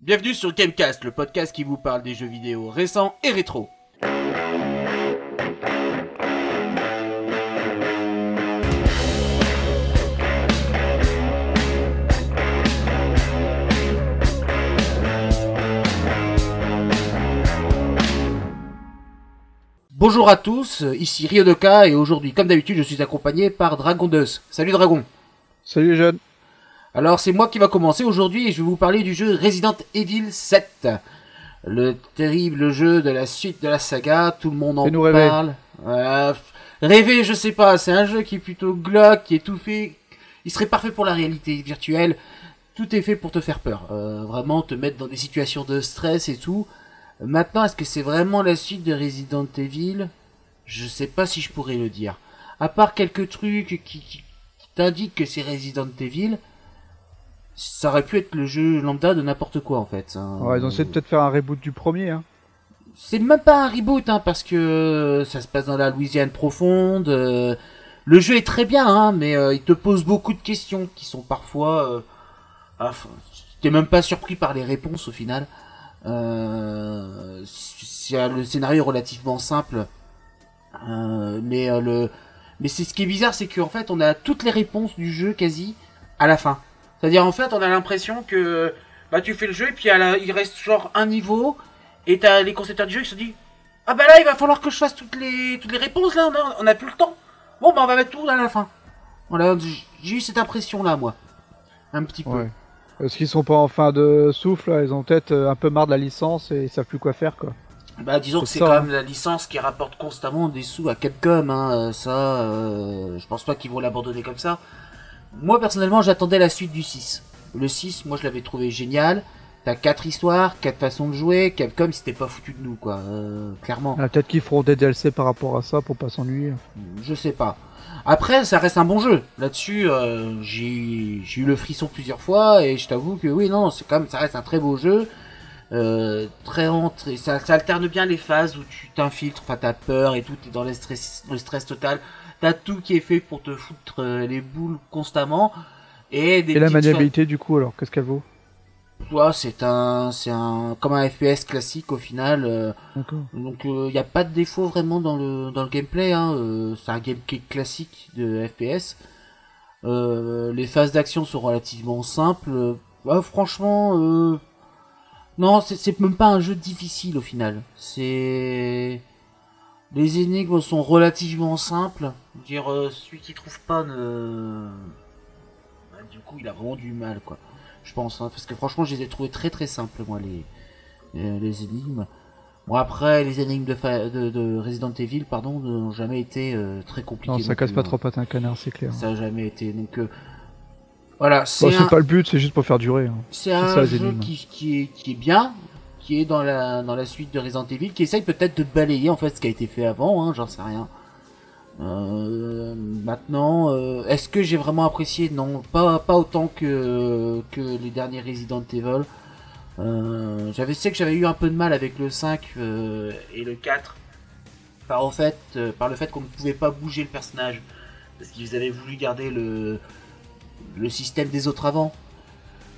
Bienvenue sur Gamecast, le podcast qui vous parle des jeux vidéo récents et rétro. Bonjour à tous, ici Ryodoka et aujourd'hui, comme d'habitude, je suis accompagné par Dragon Deus. Salut Dragon. Salut les. Alors c'est moi qui va commencer aujourd'hui et je vais vous parler du jeu Resident Evil 7. Le terrible jeu de la suite de la saga, tout le monde en Fais-nous rêver. parle. Euh, rêver, je sais pas, c'est un jeu qui est plutôt glauque, qui est tout fait. Il serait parfait pour la réalité virtuelle. Tout est fait pour te faire peur. Euh, vraiment te mettre dans des situations de stress et tout. Maintenant, est-ce que c'est vraiment la suite de Resident Evil? Je sais pas si je pourrais le dire. À part quelques trucs qui, qui, qui t'indiquent que c'est Resident Evil, ça aurait pu être le jeu lambda de n'importe quoi en fait. hein. Ouais, ils ont essayé de peut-être faire un reboot du premier. Hein. C'est même pas un reboot hein, parce que ça se passe dans la Louisiane profonde. euh, le jeu est très bien, hein, mais euh, il te pose beaucoup de questions qui sont parfois. Euh, ah, T'es même pas surpris par les réponses au final. Euh, c'est- le scénario est relativement simple, Euh, mais euh, le, mais c'est ce qui est bizarre, c'est qu'en fait on a toutes les réponses du jeu quasi à la fin. C'est-à-dire en fait on a l'impression que bah tu fais le jeu et puis la- il reste genre un niveau et t'as les concepteurs du jeu qui se disent ah bah là il va falloir que je fasse toutes les toutes les réponses là on a, on a plus le temps. Bon bah on va mettre tout à la fin. Voilà j'ai eu cette impression là moi un petit peu. Ouais. Est-ce qu'ils sont pas en fin de souffle Ils ont peut-être euh, un peu marre de la licence et ils savent plus quoi faire quoi. Bah disons que C'est quand hein. même la licence qui rapporte constamment des sous à Capcom, hein, euh, ça, euh, je pense pas qu'ils vont l'abandonner comme ça. Moi personnellement j'attendais la suite du 6. Le 6, moi je l'avais trouvé génial. T'as quatre histoires, quatre façons de jouer, Capcom c'était pas foutu de nous quoi, euh, clairement. Ah, peut-être qu'ils feront des DLC par rapport à ça pour pas s'ennuyer. Je sais pas. Après, ça reste un bon jeu. Là-dessus, euh, j'ai j'ai eu le frisson plusieurs fois et je t'avoue que oui, non, c'est quand même, ça reste un très beau jeu. Euh, très rentré, ça, ça alterne bien les phases où tu t'infiltres, enfin t'as peur et tout, t'es dans le stress, le stress total. T'as tout qui est fait pour te foutre euh, les boules constamment. Et des Et la maniabilité du coup alors qu'est-ce qu'elle vaut? Ouais, c'est un, c'est un, comme un FPS classique au final. euh, donc il n'y a pas de défaut vraiment dans le, dans le gameplay, hein. euh, c'est un gameplay classique de FPS. Euh, les phases d'action sont relativement simples. euh, ouais, franchement, euh, non, c'est- c'est même pas un jeu difficile au final. C'est les énigmes sont relativement simples. Dire, euh, celui qui trouve pas ne, Bah, du coup, il a vraiment du mal, quoi. Je pense, hein, parce que franchement, je les ai trouvés très très simples, moi, les euh, les énigmes. Bon après les énigmes de, fa- de, de Resident Evil pardon n'ont jamais été euh, très compliquées. Non, ça casse plus, pas hein. trop patin un canard, c'est clair. Ça a jamais été donc euh, voilà Bon, c'est c'est un, pas le but, c'est juste pour faire durer. hein. c'est un ça, les jeu énigmes. qui, qui est qui est bien qui est dans la dans la suite de Resident Evil qui essaye peut-être de balayer en fait ce qui a été fait avant hein, j'en sais rien. Euh, maintenant, euh, est-ce que j'ai vraiment apprécié? Non, pas, pas autant que, que les derniers Resident Evil. Euh, j'avais que j'avais eu un peu de mal avec le 5 euh, et le 4 par, au fait, par le fait qu'on ne pouvait pas bouger le personnage parce qu'ils avaient voulu garder le, le système des autres avant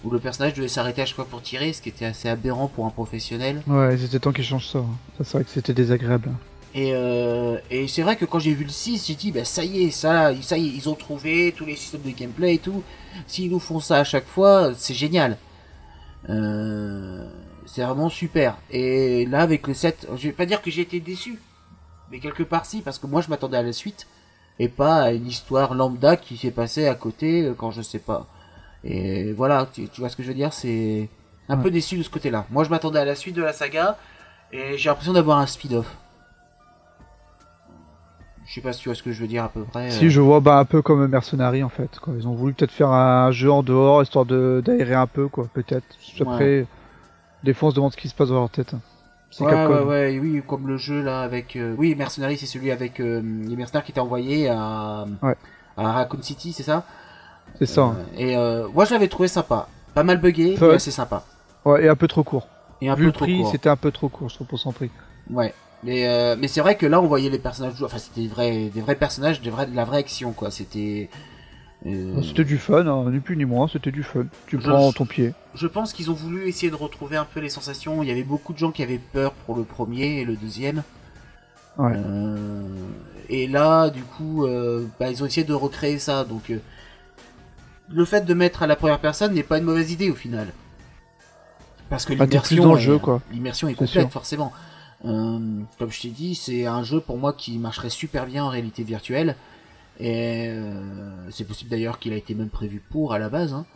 où le personnage devait s'arrêter à chaque fois pour tirer ce qui était assez aberrant pour un professionnel Ouais, c'était temps qu'ils changent ça. hein. Ça c'est vrai que c'était désagréable. et, euh, et c'est vrai que quand j'ai vu le 6 j'ai dit bah ça y est ça ça y est ils ont trouvé tous les systèmes de gameplay et tout s'ils nous font ça à chaque fois c'est génial euh, c'est vraiment super. Et là, avec le 7, je vais pas dire que j'ai été déçu, mais quelque part si, parce que moi je m'attendais à la suite, et pas à une histoire lambda qui s'est passée à côté euh, quand je sais pas. Et voilà, tu, tu vois ce que je veux dire, c'est un Ouais. peu déçu de ce côté-là. Moi je m'attendais à la suite de la saga, et j'ai l'impression d'avoir un speed-off. Je sais pas si tu vois ce que je veux dire à peu près. euh. Si je vois bah, un peu comme Mercenary en fait. Quoi. Ils ont voulu peut-être faire un jeu en dehors histoire de d'aérer un peu quoi, peut-être. Après, des fois on se demande ce qui se passe dans leur tête. hein. C'est Ouais, ouais, ouais, oui, comme le jeu là avec. euh, Oui, Mercenary, c'est celui avec euh, les mercenaires qui étaient envoyés à, Ouais. à Raccoon City, c'est ça? C'est ça. Euh, Et euh, moi, je l'avais trouvé sympa. Pas mal buggé, mais assez sympa. Ouais, et un peu trop court. Et un Vu peu le trop prix, court. c'était un peu trop court, je trouve, pour son prix. Ouais. Mais, euh, mais c'est vrai que là, on voyait les personnages. Enfin, c'était des vrais, des vrais personnages, des vrais, de la vraie action, quoi. C'était. C'était du fun, hein, ni plus ni moins, c'était du fun. Tu Je- prends ton pied. Je pense qu'ils ont voulu essayer de retrouver un peu les sensations. Il y avait beaucoup de gens qui avaient peur pour le premier et le deuxième. Ouais. Euh, et là, du coup, bah, ils ont essayé de recréer ça. Donc, le fait de mettre à la première personne n'est pas une mauvaise idée au final. Parce que l'immersion, est- l'immersion est complète, sûr. forcément. Euh, comme je t'ai dit, c'est un jeu pour moi qui marcherait super bien en réalité virtuelle. Et euh, c'est possible d'ailleurs qu'il a été même prévu pour à la base. hein.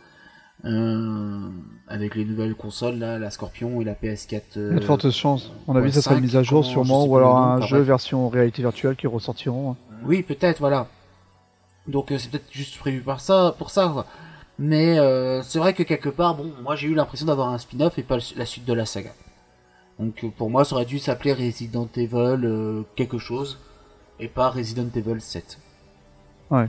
Euh, avec les nouvelles consoles, là, la Scorpion et la PS4. Il y a de fortes chances. On a vu ça sera mise à jour sûrement, ou alors un jeu version réalité virtuelle qui ressortiront. hein. Oui, peut-être, voilà. Donc euh, c'est peut-être juste prévu par ça, pour ça. quoi. Mais euh, c'est vrai que quelque part, bon, moi j'ai eu l'impression d'avoir un spin-off et pas la suite de la saga. Donc euh, pour moi, ça aurait dû s'appeler Resident Evil euh, quelque chose et pas Resident Evil 7. Ah,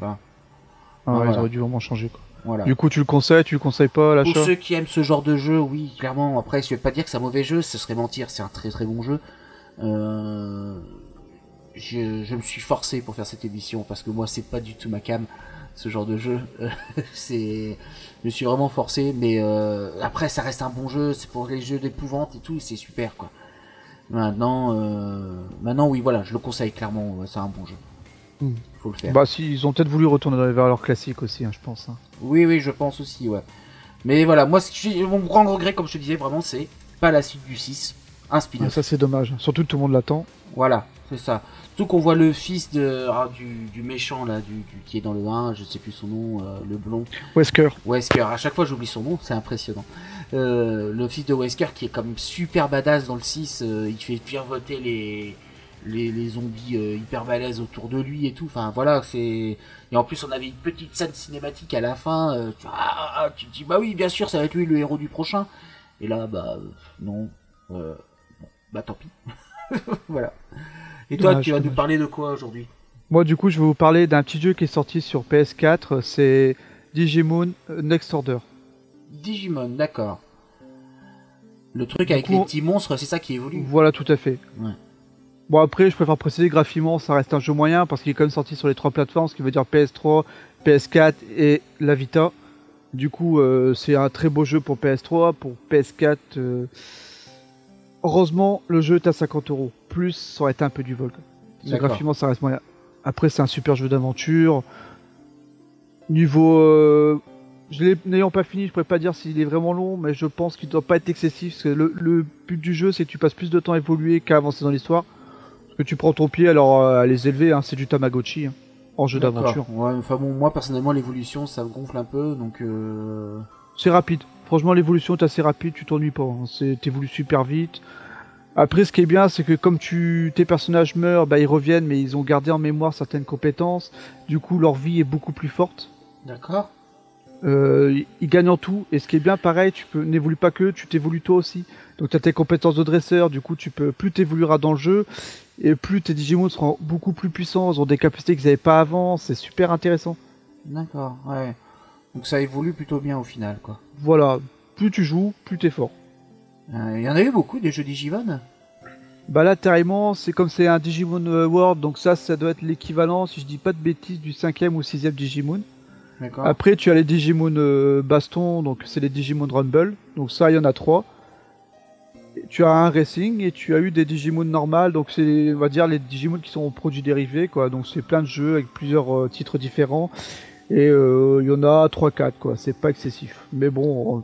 Voilà. Ils auraient dû vraiment changer. Quoi. Voilà. Du coup, tu le conseilles, tu le conseilles pas à Pour ceux qui aiment ce genre de jeu, oui, clairement. Après, je vais pas dire que c'est un mauvais jeu, ce serait mentir, c'est un très très bon jeu. Euh, je, je me suis forcé pour faire cette émission parce que moi, c'est pas du tout ma cam, ce genre de jeu. c'est, je me suis vraiment forcé, mais euh, après, ça reste un bon jeu. C'est pour les jeux d'épouvante et tout, c'est super quoi. Maintenant, euh, maintenant, oui, voilà, je le conseille clairement. c'est un bon jeu. Hmm. Faut le faire. Bah, si, ils ont peut-être voulu retourner vers leur classique aussi, hein, je pense. hein. Oui, oui, je pense aussi, ouais. Mais voilà, moi, mon grand regret, comme je te disais, vraiment, c'est pas la suite du 6, un Ah, spin-off. ça, c'est dommage. Surtout tout le monde l'attend. Voilà, c'est ça. Surtout qu'on voit le fils de, ah, du, du méchant, là, du, du- qui est dans le 1, je sais plus son nom, euh, le blond. Wesker. Wesker, à chaque fois j'oublie son nom, c'est impressionnant. Euh, le fils de Wesker qui est même super badass dans le 6, euh, il fait virevoter les, les, les zombies hyper balèzes autour de lui et tout. Enfin voilà, c'est. Et en plus on avait une petite scène cinématique à la fin. tu, ah, ah, tu te dis bah oui, bien sûr, ça va être lui le héros du prochain. Et là, bah non. Bah tant pis. voilà. Et toi, tu vas nous parler de quoi aujourd'hui Moi, du coup, je vais vous parler d'un petit jeu qui est sorti sur PS4. C'est Digimon euh, Next Order. Digimon, d'accord. Le truc avec coup, les petits monstres, c'est ça qui évolue. Voilà, tout à fait. Ouais. Bon, après, je préfère préciser graphiquement, ça reste un jeu moyen parce qu'il est quand même sorti sur les trois plateformes, ce qui veut dire PS3, PS4 et la Vita. Du coup, euh, c'est un très beau jeu pour PS3. Pour PS4, euh, heureusement, le jeu est à 50 euros. Plus, ça aurait été un peu du vol. Graphiquement, ça reste moyen. Après, c'est un super jeu d'aventure. Niveau. euh, je N'ayant pas fini, je pourrais pas dire s'il est vraiment long, mais je pense qu'il doit pas être excessif. Parce que le, le but du jeu, c'est que tu passes plus de temps à évoluer qu'à avancer dans l'histoire. Parce que tu prends ton pied, alors euh, à les élever, hein, c'est du Tamagotchi. hein, en jeu d'aventure. Ouais, enfin bon, moi personnellement, l'évolution ça me gonfle un peu, donc euh... C'est rapide. Franchement, l'évolution est assez rapide, tu t'ennuies pas. hein. C'est- T'évolues super vite. Après, ce qui est bien, c'est que comme tu, tes personnages meurent, bah, ils reviennent, mais ils ont gardé en mémoire certaines compétences. Du coup, leur vie est beaucoup plus forte. d'accord. Euh, ils gagnent en tout. Et ce qui est bien, pareil, tu peux n'évolues pas que, tu t'évolues toi aussi. Donc, tu as tes compétences de dresseur. Du coup, tu peux plus t'évolueras dans le jeu. Et plus tes Digimon seront beaucoup plus puissants. Ils ont des capacités qu'ils n'avaient pas avant. C'est super intéressant. D'accord, ouais. Donc ça évolue plutôt bien au final, quoi. Voilà. Plus tu joues, plus t'es fort. Euh, Il y en a eu beaucoup des jeux Digimon Bah là, carrément, c'est comme c'est un Digimon euh, World, donc ça, ça doit être l'équivalent, si je dis pas de bêtises, du cinquième ou sixième Digimon. Après, tu as les Digimon euh, Baston, donc c'est les Digimon Rumble, donc ça, il y en a trois. Tu as un Racing et tu as eu des Digimon normales, donc c'est, on va dire, les Digimon qui sont produits dérivés, quoi. Donc c'est plein de jeux avec plusieurs euh, titres différents. Et euh, il y en a 3-4, quoi. C'est pas excessif. Mais bon, euh,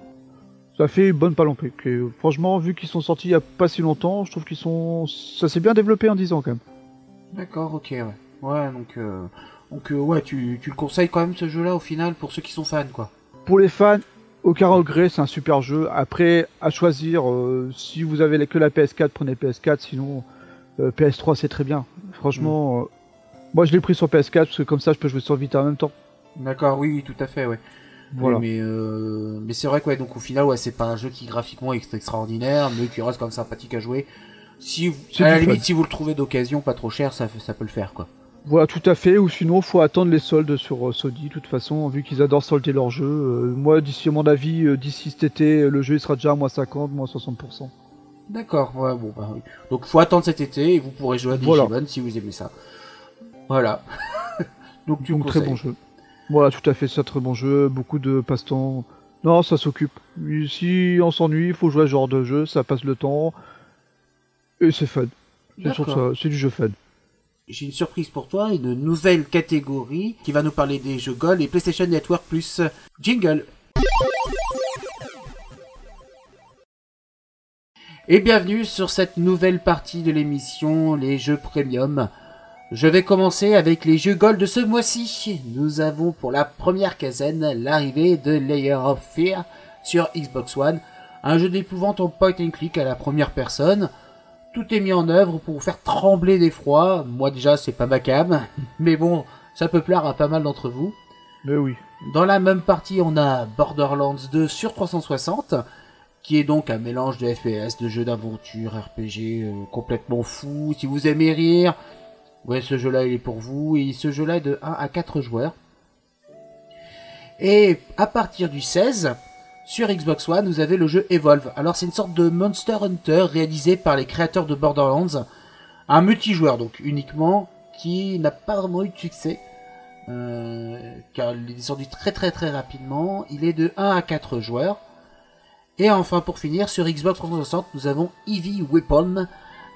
ça fait une bonne palompée. Franchement, vu qu'ils sont sortis il y a pas si longtemps, je trouve qu'ils sont. Ça s'est bien développé en 10 ans, quand même. D'accord, ok, ouais. Ouais, donc, euh... donc euh, ouais, tu, tu le conseilles quand même ce jeu-là au final pour ceux qui sont fans, quoi. Pour les fans, aucun regret, c'est un super jeu. Après, à choisir, euh, si vous avez que la PS4, prenez PS4, sinon euh, PS3 c'est très bien. Franchement, euh, moi je l'ai pris sur PS4 parce que comme ça je peux jouer sur Vita en même temps. D'accord, oui, oui, tout à fait, ouais. Voilà. Mais euh, mais c'est vrai que ouais, donc au final, ouais, c'est pas un jeu qui graphiquement est extraordinaire, mais qui reste quand même sympathique à jouer. Si vous, à la limite, si vous le trouvez d'occasion, pas trop cher, ça, peut le faire, quoi. Voilà, tout à fait. Ou sinon, faut attendre les soldes sur euh, Sony. De toute façon, vu qu'ils adorent solder leur jeu. euh, moi, d'ici à mon avis, euh, d'ici cet été, le jeu il sera déjà à moins 50, moins 60%. D'accord, ouais, bon, bah oui. Donc faut attendre cet été et vous pourrez jouer à Voilà. Digimon si vous aimez ça. Voilà. donc tu Donc me très bon jeu. Voilà, tout à fait, c'est un très bon jeu, beaucoup de passe-temps. Non, ça s'occupe. Si on s'ennuie, il faut jouer à ce genre de jeu, ça passe le temps. Et c'est fun. C'est ça- du jeu fun. J'ai une surprise pour toi, une nouvelle catégorie qui va nous parler des jeux Gold et PlayStation Network plus Jingle. Et bienvenue sur cette nouvelle partie de l'émission, les jeux premium. Je vais commencer avec les jeux Gold de ce mois-ci. Nous avons pour la première quinzaine l'arrivée de Layer of Fear sur Xbox One, un jeu d'épouvante en point and click à la première personne. Tout est mis en œuvre pour vous faire trembler d'effroi. Moi déjà, c'est pas ma cam, mais bon, ça peut plaire à pas mal d'entre vous. Mais oui. Dans la même partie, on a Borderlands 2 sur 360, qui est donc un mélange de FPS, de jeux d'aventure, RPG euh, complètement fou. Si vous aimez rire, ouais, ce jeu-là, il est pour vous. Et ce jeu-là est de 1 à 4 joueurs. Et à partir du 16, sur Xbox One, vous avez le jeu Evolve. Alors c'est une sorte de Monster Hunter réalisé par les créateurs de Borderlands. Un multijoueur donc uniquement, qui n'a pas vraiment eu de succès. Euh, car il est descendu très très très rapidement. Il est de 1 à 4 joueurs. Et enfin pour finir, sur Xbox 360, nous avons Eevee Weapon,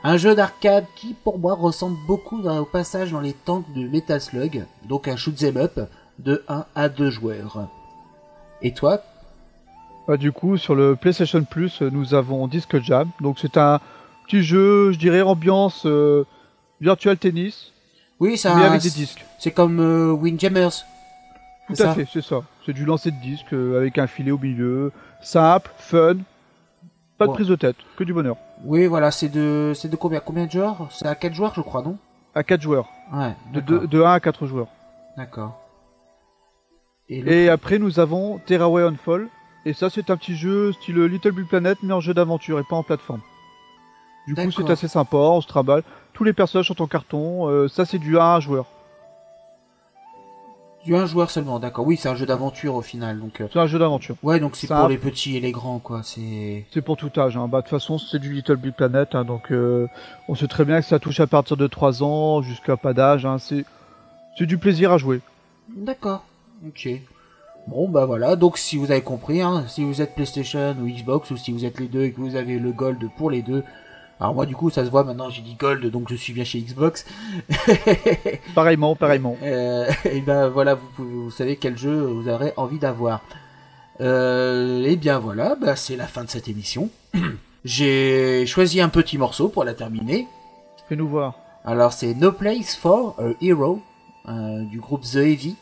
un jeu d'arcade qui pour moi ressemble beaucoup au passage dans les tanks de Metal Slug, donc un shoot 'em up de 1 à 2 joueurs. Et toi? Bah, du coup, sur le PlayStation Plus, euh, nous avons Disc Jam. Donc c'est un petit jeu, je dirais, ambiance euh, virtual tennis, Oui, ça mais avec des disques. c'est comme euh, Windjammers. Tout à fait, c'est ça. C'est du lancer de disques euh, avec un filet au milieu, simple, fun, pas de prise de tête, que du bonheur. Oui, voilà, c'est de c'est de combien combien de joueurs? C'est à 4 joueurs, je crois, non? À 4 joueurs, Ouais, de, d'accord. de, de 1 à 4 joueurs. D'accord. Et, le- Et après, nous avons Terraway on Fall. Et ça, c'est un petit jeu style Little Big Planet, mais en jeu d'aventure et pas en plateforme. Du coup, c'est assez sympa, on se trimballe. Tous les personnages sont en carton. euh, ça, c'est du 1 à 1 joueur. Il y a un joueur seulement, d'accord. Oui, c'est un jeu d'aventure au final, donc. euh, C'est un jeu d'aventure. Ouais, donc c'est Ça- pour les petits et les grands, quoi. C'est. C'est pour tout âge. Hein. Bah, de toute façon, c'est du Little Big Planet. hein, donc, euh, on sait très bien que ça touche à partir de 3 ans jusqu'à pas d'âge. Hein. C'est c'est du plaisir à jouer. D'accord. Ok. Bon, bah voilà. Donc, si vous avez compris, hein, si vous êtes PlayStation ou Xbox, ou si vous êtes les deux et que vous avez le Gold pour les deux. Alors, moi, du coup, ça se voit maintenant, j'ai dit Gold, donc je suis bien chez Xbox. Pareillement, pareillement. Euh, et ben voilà, vous, pouvez- vous savez quel jeu vous aurez envie d'avoir. Euh, et bien voilà, bah, c'est la fin de cette émission. J'ai choisi un petit morceau pour la terminer. Fais-nous voir. Alors c'est No Place for a Hero euh, du groupe The Heavy.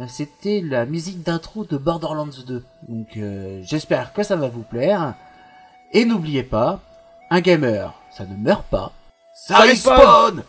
Euh, C'était la musique d'intro de Borderlands 2. Donc euh, j'espère que ça va vous plaire. Et n'oubliez pas, un gamer, ça ne meurt pas. Ça respawn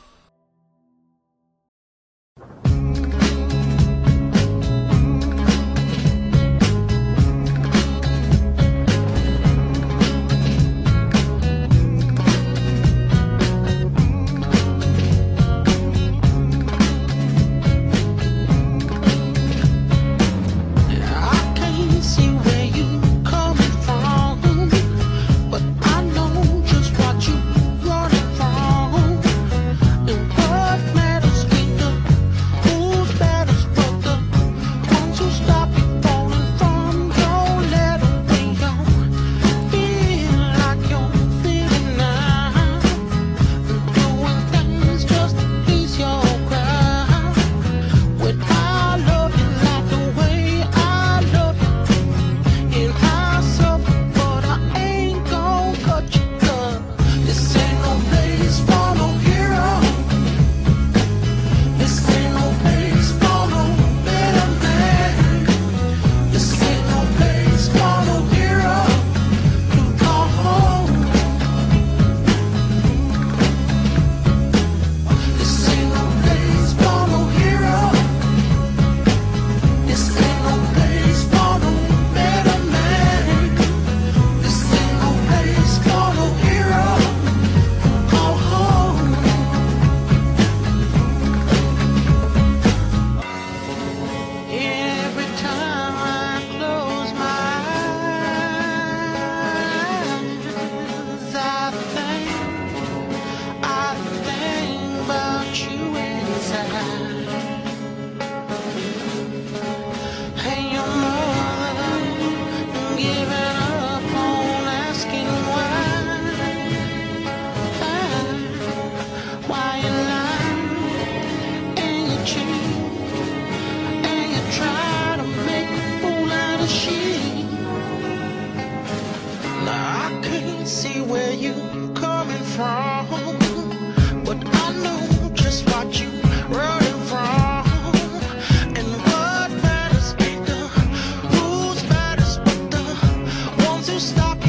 stop.